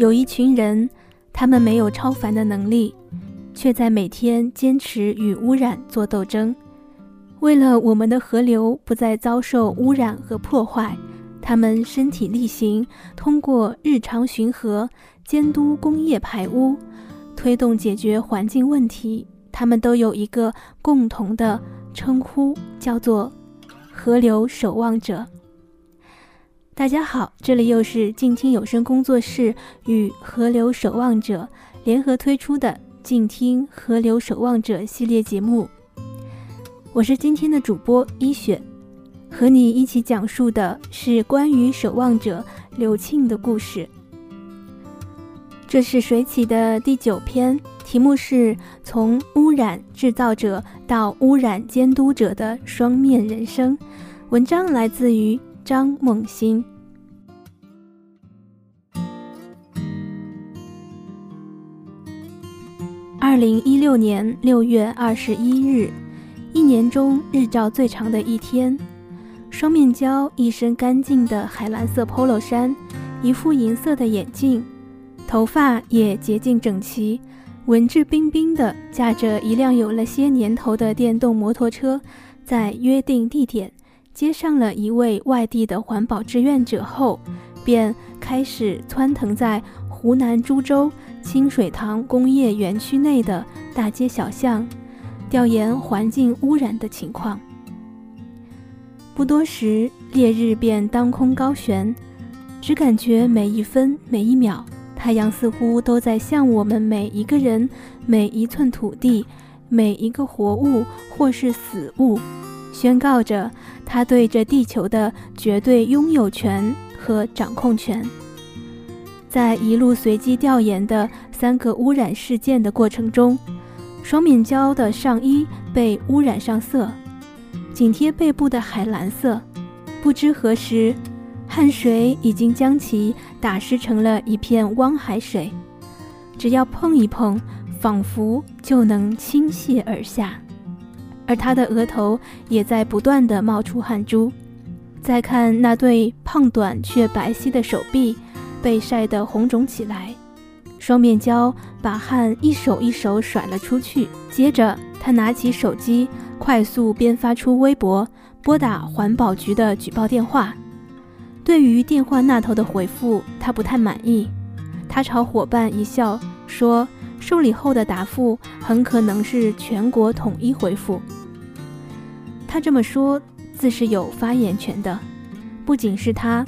有一群人，他们没有超凡的能力，却在每天坚持与污染做斗争。为了我们的河流不再遭受污染和破坏，他们身体力行，通过日常巡河、监督工业排污、推动解决环境问题。他们都有一个共同的称呼，叫做“河流守望者”。大家好，这里又是静听有声工作室与河流守望者联合推出的“静听河流守望者”系列节目。我是今天的主播一雪，和你一起讲述的是关于守望者刘庆的故事。这是水起的第九篇。题目是从污染制造者到污染监督者的双面人生。文章来自于张梦欣。二零一六年六月二十一日，一年中日照最长的一天。双面胶一身干净的海蓝色 Polo 衫，一副银色的眼镜，头发也洁净整齐。文质彬彬的驾着一辆有了些年头的电动摩托车，在约定地点接上了一位外地的环保志愿者后，便开始窜腾在湖南株洲清水塘工业园区内的大街小巷，调研环境污染的情况。不多时，烈日便当空高悬，只感觉每一分每一秒。太阳似乎都在向我们每一个人、每一寸土地、每一个活物或是死物，宣告着他对这地球的绝对拥有权和掌控权。在一路随机调研的三个污染事件的过程中，双面胶的上衣被污染上色，紧贴背部的海蓝色，不知何时。汗水已经将其打湿成了一片汪海水，只要碰一碰，仿佛就能倾泻而下。而他的额头也在不断的冒出汗珠。再看那对胖短却白皙的手臂，被晒得红肿起来。双面胶把汗一手一手甩了出去，接着他拿起手机，快速编发出微博，拨打环保局的举报电话。对于电话那头的回复，他不太满意。他朝伙伴一笑，说：“受理后的答复很可能是全国统一回复。”他这么说，自是有发言权的。不仅是他，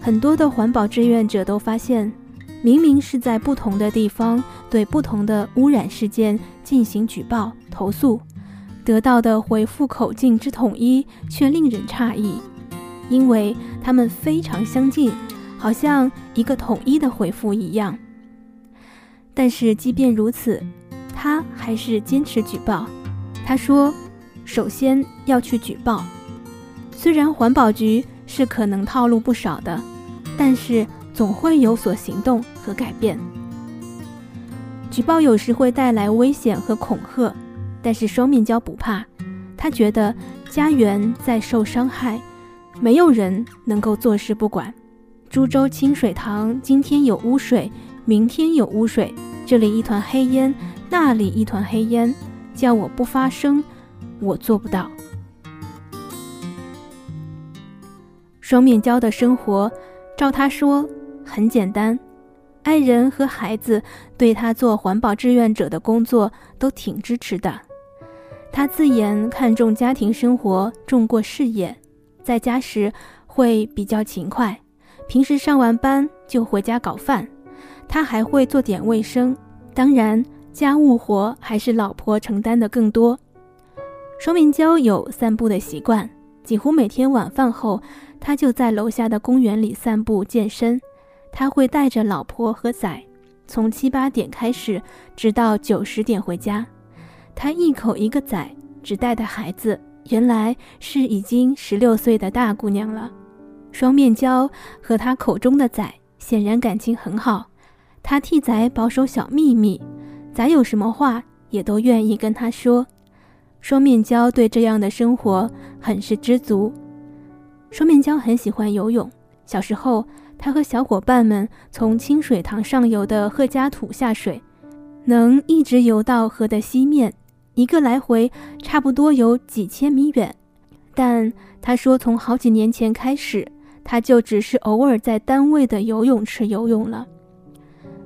很多的环保志愿者都发现，明明是在不同的地方对不同的污染事件进行举报投诉，得到的回复口径之统一，却令人诧异。因为他们非常相近，好像一个统一的回复一样。但是即便如此，他还是坚持举报。他说：“首先要去举报，虽然环保局是可能套路不少的，但是总会有所行动和改变。举报有时会带来危险和恐吓，但是双面胶不怕，他觉得家园在受伤害。”没有人能够坐视不管。株洲清水塘今天有污水，明天有污水，这里一团黑烟，那里一团黑烟，叫我不发声，我做不到。双面胶的生活，照他说很简单，爱人和孩子对他做环保志愿者的工作都挺支持的。他自言看重家庭生活，重过事业。在家时会比较勤快，平时上完班就回家搞饭。他还会做点卫生，当然家务活还是老婆承担的更多。双面胶有散步的习惯，几乎每天晚饭后，他就在楼下的公园里散步健身。他会带着老婆和崽，从七八点开始，直到九十点回家。他一口一个崽，只带的孩子。原来是已经十六岁的大姑娘了。双面胶和他口中的仔显然感情很好，他替仔保守小秘密，仔有什么话也都愿意跟他说。双面胶对这样的生活很是知足。双面胶很喜欢游泳，小时候他和小伙伴们从清水塘上游的贺家土下水，能一直游到河的西面，一个来回差不多有几千米远。但他说，从好几年前开始，他就只是偶尔在单位的游泳池游泳了。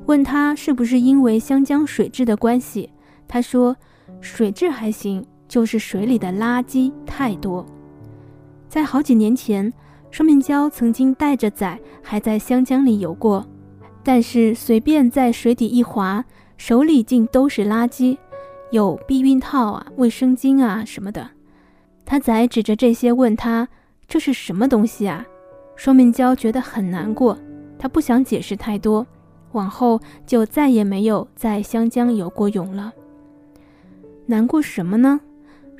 问他是不是因为湘江水质的关系，他说水质还行，就是水里的垃圾太多。在好几年前。双面胶曾经带着仔还在湘江里游过，但是随便在水底一滑，手里竟都是垃圾，有避孕套啊、卫生巾啊什么的。他仔指着这些问他：“这是什么东西啊？”双面胶觉得很难过，他不想解释太多，往后就再也没有在湘江游过泳了。难过什么呢？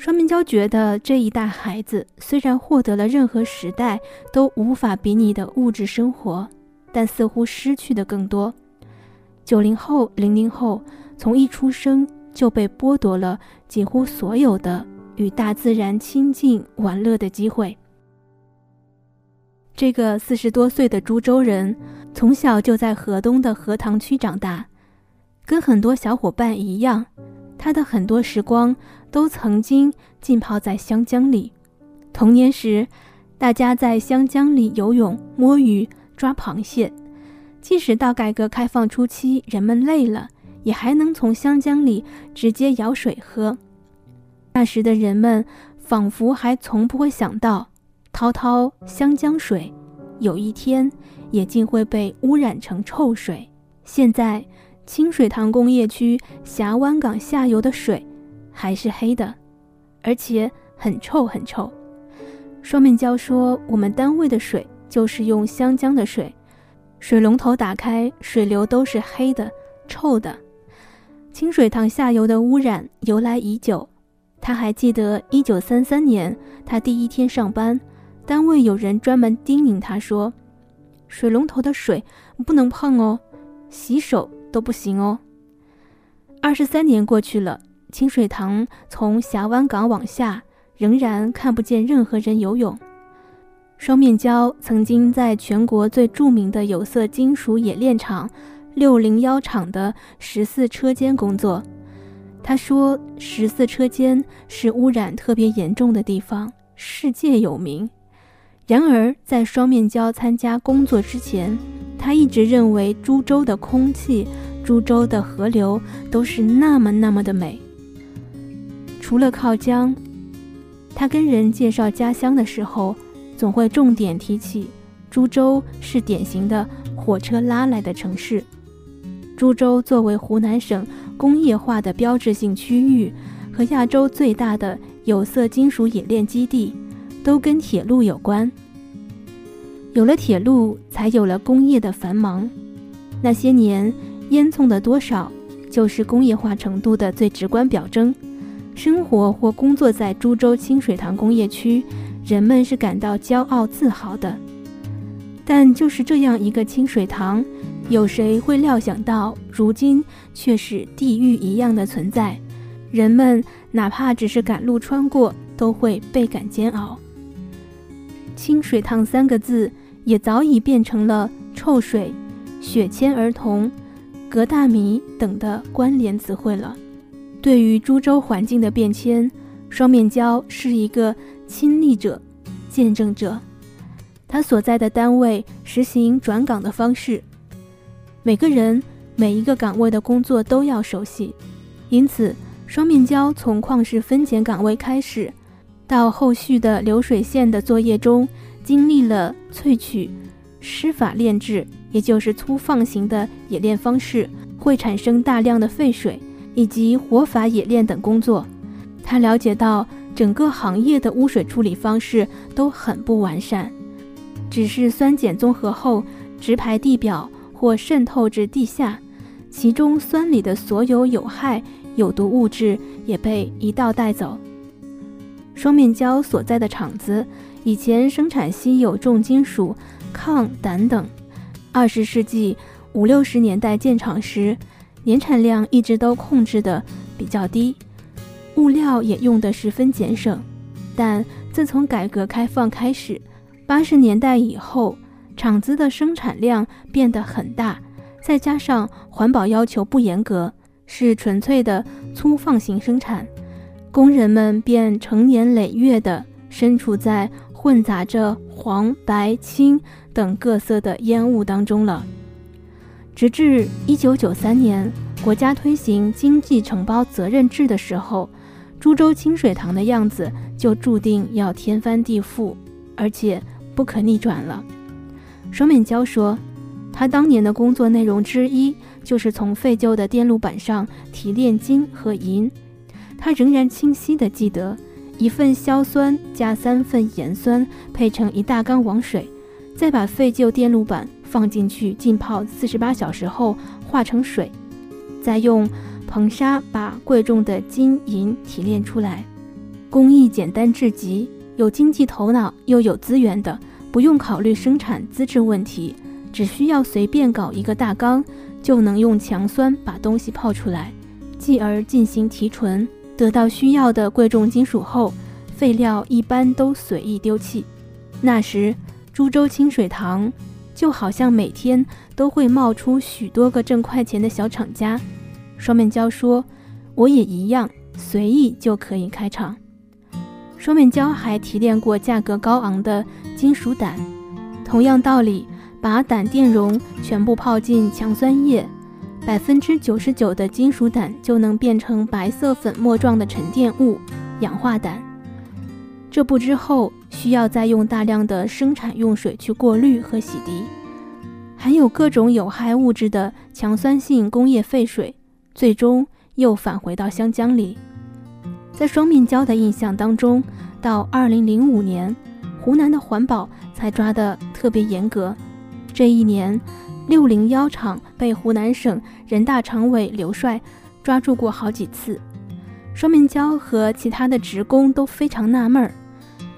双面胶觉得这一代孩子虽然获得了任何时代都无法比拟的物质生活，但似乎失去的更多。九零后、零零后从一出生就被剥夺了几乎所有的与大自然亲近玩乐的机会。这个四十多岁的株洲人，从小就在河东的荷塘区长大，跟很多小伙伴一样，他的很多时光。都曾经浸泡在湘江里。童年时，大家在湘江里游泳、摸鱼、抓螃蟹。即使到改革开放初期，人们累了，也还能从湘江里直接舀水喝。那时的人们仿佛还从不会想到，滔滔湘江水，有一天也竟会被污染成臭水。现在，清水塘工业区峡湾港下游的水。还是黑的，而且很臭很臭。双面胶说：“我们单位的水就是用湘江的水，水龙头打开，水流都是黑的、臭的。清水塘下游的污染由来已久。他还记得1933年他第一天上班，单位有人专门叮咛他说：‘水龙头的水不能碰哦，洗手都不行哦。’二十三年过去了。”清水塘从峡湾港往下，仍然看不见任何人游泳。双面胶曾经在全国最著名的有色金属冶炼厂六零幺厂的十四车间工作。他说：“十四车间是污染特别严重的地方，世界有名。”然而，在双面胶参加工作之前，他一直认为株洲的空气、株洲的河流都是那么那么的美。除了靠江，他跟人介绍家乡的时候，总会重点提起株洲是典型的火车拉来的城市。株洲作为湖南省工业化的标志性区域和亚洲最大的有色金属冶炼基地，都跟铁路有关。有了铁路，才有了工业的繁忙。那些年烟囱的多少，就是工业化程度的最直观表征。生活或工作在株洲清水塘工业区，人们是感到骄傲自豪的。但就是这样一个清水塘，有谁会料想到，如今却是地狱一样的存在？人们哪怕只是赶路穿过，都会倍感煎熬。清水塘三个字，也早已变成了臭水、血铅儿童、镉大米等的关联词汇了。对于株洲环境的变迁，双面胶是一个亲历者、见证者。他所在的单位实行转岗的方式，每个人每一个岗位的工作都要熟悉。因此，双面胶从矿石分拣岗位开始，到后续的流水线的作业中，经历了萃取、湿法炼制，也就是粗放型的冶炼方式，会产生大量的废水。以及活法冶炼等工作，他了解到整个行业的污水处理方式都很不完善，只是酸碱综合后直排地表或渗透至地下，其中酸里的所有有害有毒物质也被一道带走。双面胶所在的厂子以前生产稀有重金属抗、胆等，二十世纪五六十年代建厂时。年产量一直都控制的比较低，物料也用得十分俭省。但自从改革开放开始，八十年代以后，厂子的生产量变得很大，再加上环保要求不严格，是纯粹的粗放型生产，工人们便成年累月地身处在混杂着黄、白、青等各色的烟雾当中了。直至一九九三年，国家推行经济承包责任制的时候，株洲清水塘的样子就注定要天翻地覆，而且不可逆转了。双面胶说，他当年的工作内容之一就是从废旧的电路板上提炼金和银。他仍然清晰地记得，一份硝酸加三份盐酸配成一大缸王水，再把废旧电路板放进去浸泡四十八小时后化成水，再用硼砂把贵重的金银提炼出来。工艺简单至极，有经济头脑又有资源的。不用考虑生产资质问题，只需要随便搞一个大缸，就能用强酸把东西泡出来，继而进行提纯，得到需要的贵重金属后，废料一般都随意丢弃。那时，株洲清水塘就好像每天都会冒出许多个挣快钱的小厂家。双面胶说：“我也一样，随意就可以开厂。”双面胶还提炼过价格高昂的金属胆，同样道理，把胆电容全部泡进强酸液，百分之九十九的金属胆就能变成白色粉末状的沉淀物——氧化胆。这步之后需要再用大量的生产用水去过滤和洗涤，含有各种有害物质的强酸性工业废水，最终又返回到湘江里。在双面胶的印象当中，到二零零五年，湖南的环保才抓得特别严格。这一年，六零幺厂被湖南省人大常委刘帅抓住过好几次。双面胶和其他的职工都非常纳闷儿，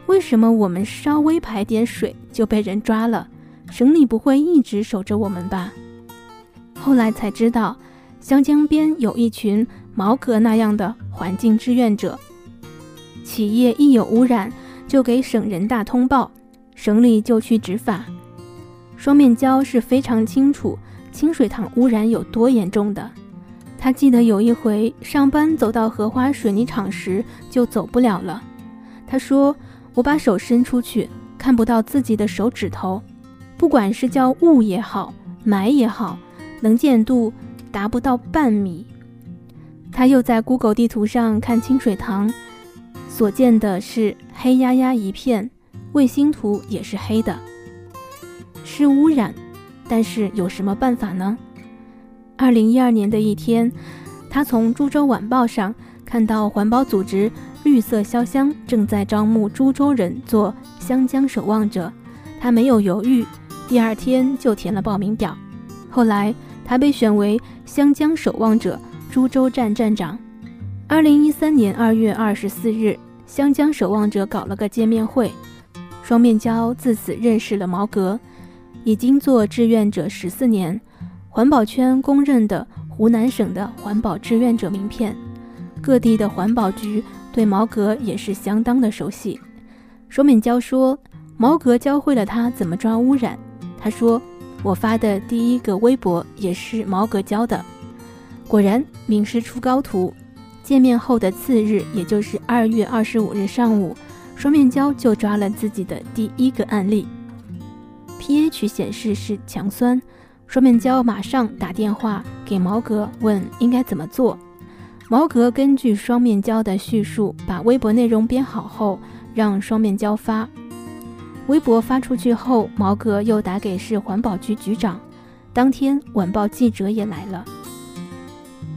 为什么我们稍微排点水就被人抓了？省里不会一直守着我们吧？后来才知道，湘江边有一群。毛格那样的环境志愿者，企业一有污染就给省人大通报，省里就去执法。双面胶是非常清楚清水塘污染有多严重的。他记得有一回上班走到荷花水泥厂时就走不了了。他说：“我把手伸出去，看不到自己的手指头，不管是叫雾也好，霾也好，能见度达不到半米。”他又在 Google 地图上看清水塘，所见的是黑压压一片，卫星图也是黑的，是污染。但是有什么办法呢？二零一二年的一天，他从《株洲晚报》上看到环保组织绿色潇湘正在招募株洲人做湘江守望者，他没有犹豫，第二天就填了报名表。后来他被选为湘江守望者。株洲站站长，二零一三年二月二十四日，湘江守望者搞了个见面会，双面胶自此认识了毛格，已经做志愿者十四年，环保圈公认的湖南省的环保志愿者名片，各地的环保局对毛格也是相当的熟悉。双面胶说，毛格教会了他怎么抓污染。他说，我发的第一个微博也是毛格教的。果然名师出高徒。见面后的次日，也就是二月二十五日上午，双面胶就抓了自己的第一个案例。pH 显示是强酸，双面胶马上打电话给毛格问应该怎么做。毛格根据双面胶的叙述，把微博内容编好后，让双面胶发。微博发出去后，毛格又打给市环保局局长。当天晚报记者也来了。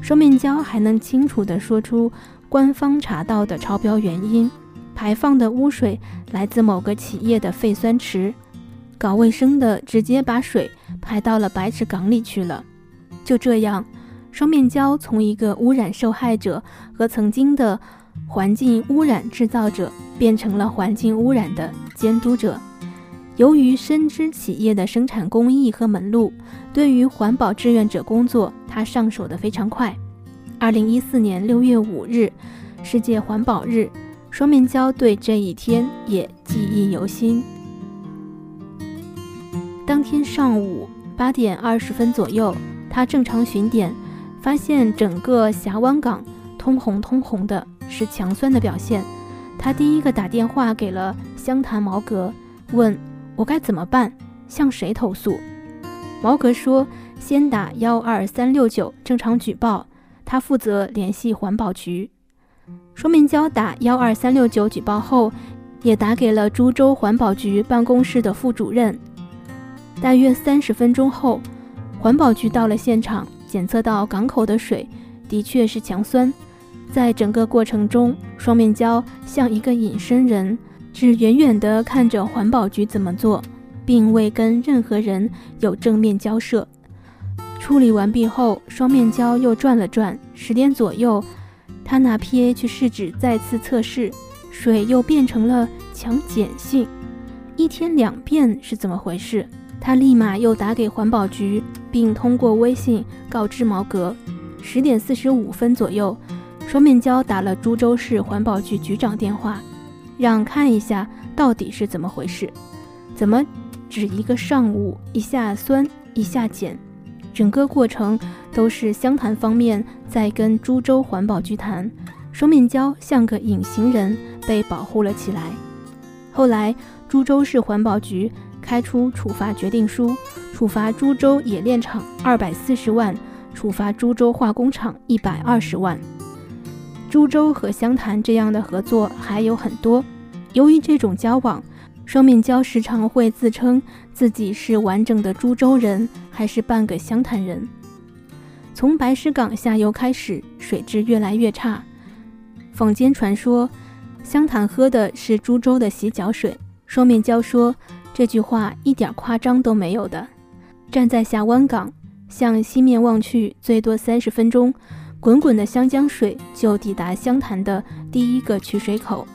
双面胶还能清楚地说出官方查到的超标原因，排放的污水来自某个企业的废酸池，搞卫生的直接把水排到了白池港里去了。就这样，双面胶从一个污染受害者和曾经的环境污染制造者，变成了环境污染的监督者。由于深知企业的生产工艺和门路，对于环保志愿者工作。他上手的非常快。二零一四年六月五日，世界环保日，双面胶对这一天也记忆犹新。当天上午八点二十分左右，他正常巡点，发现整个峡湾港通红通红的，是强酸的表现。他第一个打电话给了湘潭毛阁，问我该怎么办，向谁投诉？毛阁说：“先打幺二三六九正常举报，他负责联系环保局。”双面胶打幺二三六九举报后，也打给了株洲环保局办公室的副主任。大约三十分钟后，环保局到了现场，检测到港口的水的确是强酸。在整个过程中，双面胶像一个隐身人，只远远地看着环保局怎么做，并未跟任何人有正面交涉。处理完毕后，双面胶又转了转，十点左右，他拿 pH 试纸再次测试，水又变成了强碱性。一天两遍是怎么回事？他立马又打给环保局，并通过微信告知毛格。十点四十五分左右。双面胶打了株洲市环保局局长电话，让看一下到底是怎么回事。怎么只一个上午，一下酸一下碱，整个过程都是湘潭方面在跟株洲环保局谈，双面胶像个隐形人被保护了起来。后来株洲市环保局开出处罚决定书，处罚株洲冶炼厂二百四十万，处罚株洲化工厂一百二十万。株洲和湘潭这样的合作还有很多。由于这种交往，双面胶时常会自称自己是完整的株洲人，还是半个湘潭人。从白石港下游开始，水质越来越差。坊间传说，湘潭喝的是株洲的洗脚水。双面胶说，这句话一点夸张都没有的。站在峡湾港，向西面望去，最多三十分钟。滚滚的湘江水就抵达湘潭的第一个取水口。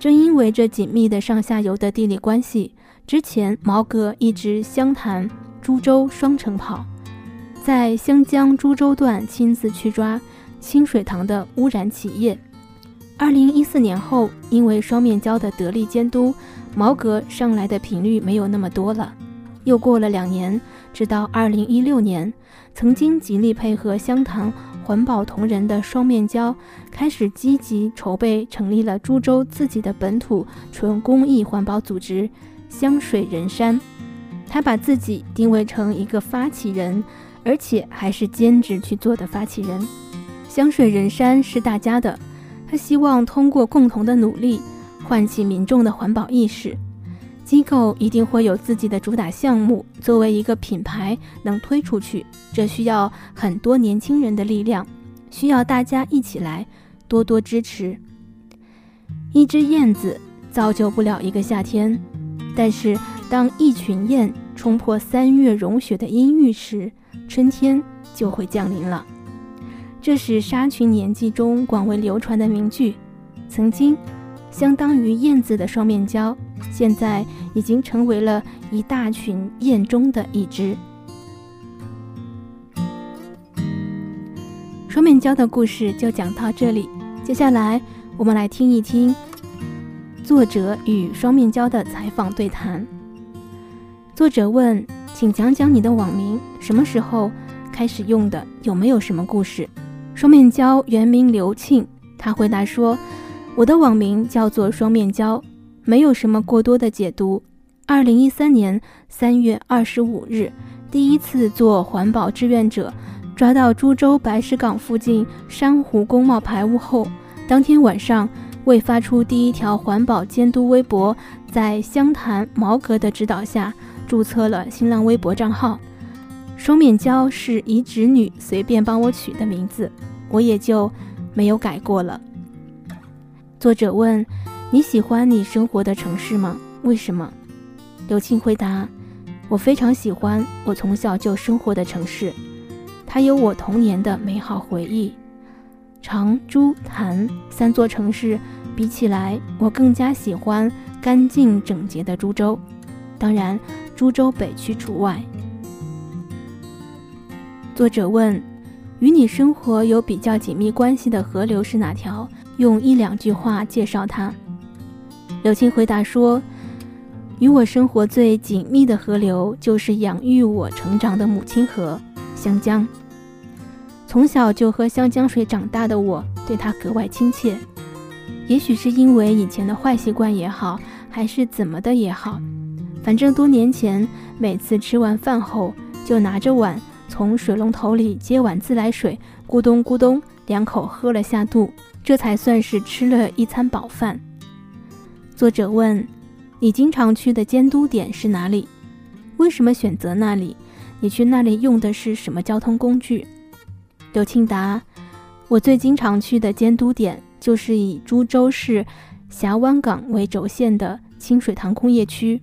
正因为这紧密的上下游的地理关系，之前毛哥一直湘潭、株洲双城跑，在湘江株洲段亲自去抓清水塘的污染企业。二零一四年后，因为双面胶的得力监督，毛哥上来的频率没有那么多了。又过了两年，直到二零一六年，曾经极力配合湘潭。环保同仁的双面胶开始积极筹备，成立了株洲自己的本土纯公益环保组织“香水人山”。他把自己定位成一个发起人，而且还是兼职去做的发起人。香水人山是大家的，他希望通过共同的努力，唤起民众的环保意识。机构一定会有自己的主打项目，作为一个品牌能推出去，这需要很多年轻人的力量，需要大家一起来多多支持。一只燕子造就不了一个夏天，但是当一群燕冲破三月融雪的阴郁时，春天就会降临了。这是沙群年纪中广为流传的名句，曾经。相当于燕子的双面胶，现在已经成为了一大群燕中的一只。双面胶的故事就讲到这里，接下来我们来听一听作者与双面胶的采访对谈。作者问：“请讲讲你的网名，什么时候开始用的？有没有什么故事？”双面胶原名刘庆，他回答说。我的网名叫做双面胶，没有什么过多的解读。二零一三年三月二十五日，第一次做环保志愿者，抓到株洲白石港附近珊瑚工贸排污后，当天晚上为发出第一条环保监督微博，在湘潭毛格的指导下，注册了新浪微博账号。双面胶是姨侄女随便帮我取的名字，我也就没有改过了。作者问：“你喜欢你生活的城市吗？为什么？”刘庆回答：“我非常喜欢我从小就生活的城市，它有我童年的美好回忆。长、株、潭三座城市比起来，我更加喜欢干净整洁的株洲，当然，株洲北区除外。”作者问：“与你生活有比较紧密关系的河流是哪条？”用一两句话介绍他。柳青回答说：“与我生活最紧密的河流，就是养育我成长的母亲河——湘江。从小就喝湘江水长大的我，对它格外亲切。也许是因为以前的坏习惯也好，还是怎么的也好，反正多年前，每次吃完饭后，就拿着碗从水龙头里接碗自来水，咕咚咕咚两口喝了下肚，这才算是吃了一餐饱饭。作者问。你经常去的监督点是哪里？为什么选择那里？你去那里用的是什么交通工具？刘庆答：我最经常去的监督点就是以株洲市峡湾港为轴线的清水塘工业区。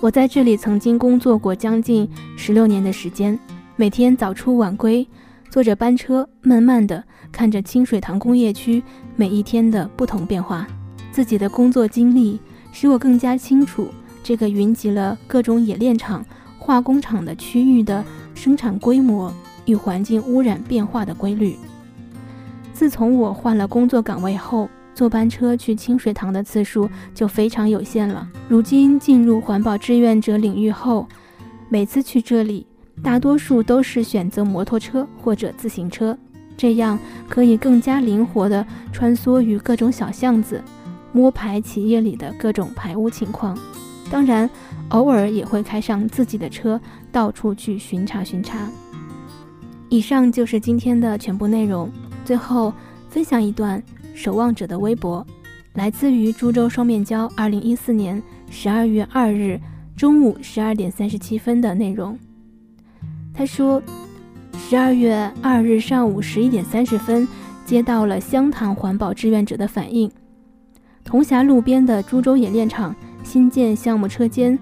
我在这里曾经工作过将近十六年的时间，每天早出晚归，坐着班车，慢慢的看着清水塘工业区每一天的不同变化，自己的工作经历。使我更加清楚这个云集了各种冶炼厂、化工厂的区域的生产规模与环境污染变化的规律。自从我换了工作岗位后，坐班车去清水塘的次数就非常有限了。如今进入环保志愿者领域后，每次去这里，大多数都是选择摩托车或者自行车，这样可以更加灵活地穿梭于各种小巷子。摸排企业里的各种排污情况，当然，偶尔也会开上自己的车，到处去巡查巡查。以上就是今天的全部内容。最后分享一段守望者的微博，来自于株洲双面胶，二零一四年十二月二日中午十二点三十七分的内容。他说，十二月二日上午十一点三十分，接到了湘潭环保志愿者的反映。铜霞路边的株洲冶炼厂新建项目车间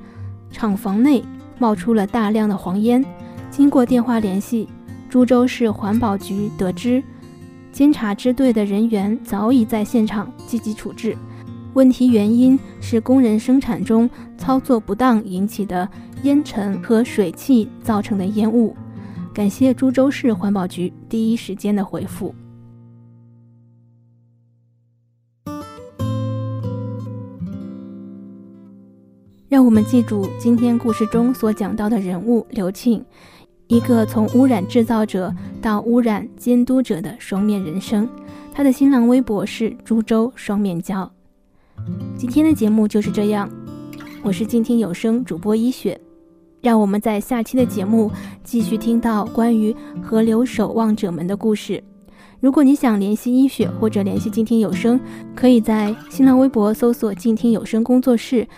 厂房内冒出了大量的黄烟。经过电话联系，株洲市环保局得知，监察支队的人员早已在现场积极处置。问题原因是工人生产中操作不当引起的烟尘和水汽造成的烟雾。感谢株洲市环保局第一时间的回复。让我们记住今天故事中所讲到的人物刘庆，一个从污染制造者到污染监督者的双面人生。他的新浪微博是株洲双面胶。今天的节目就是这样，我是静听有声主播一雪。让我们在下期的节目继续听到关于河流守望者们的故事。如果你想联系一雪或者联系静听有声，可以在新浪微博搜索“静听有声工作室”。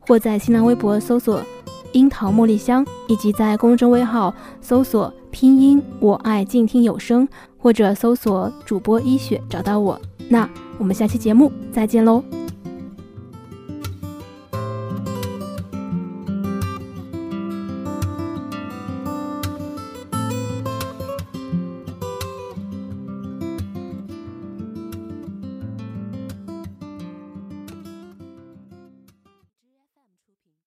或在新浪微博搜索“樱桃茉莉香”，以及在公众微号搜索拼音“我爱静听有声”，或者搜索主播一雪找到我。那我们下期节目再见喽！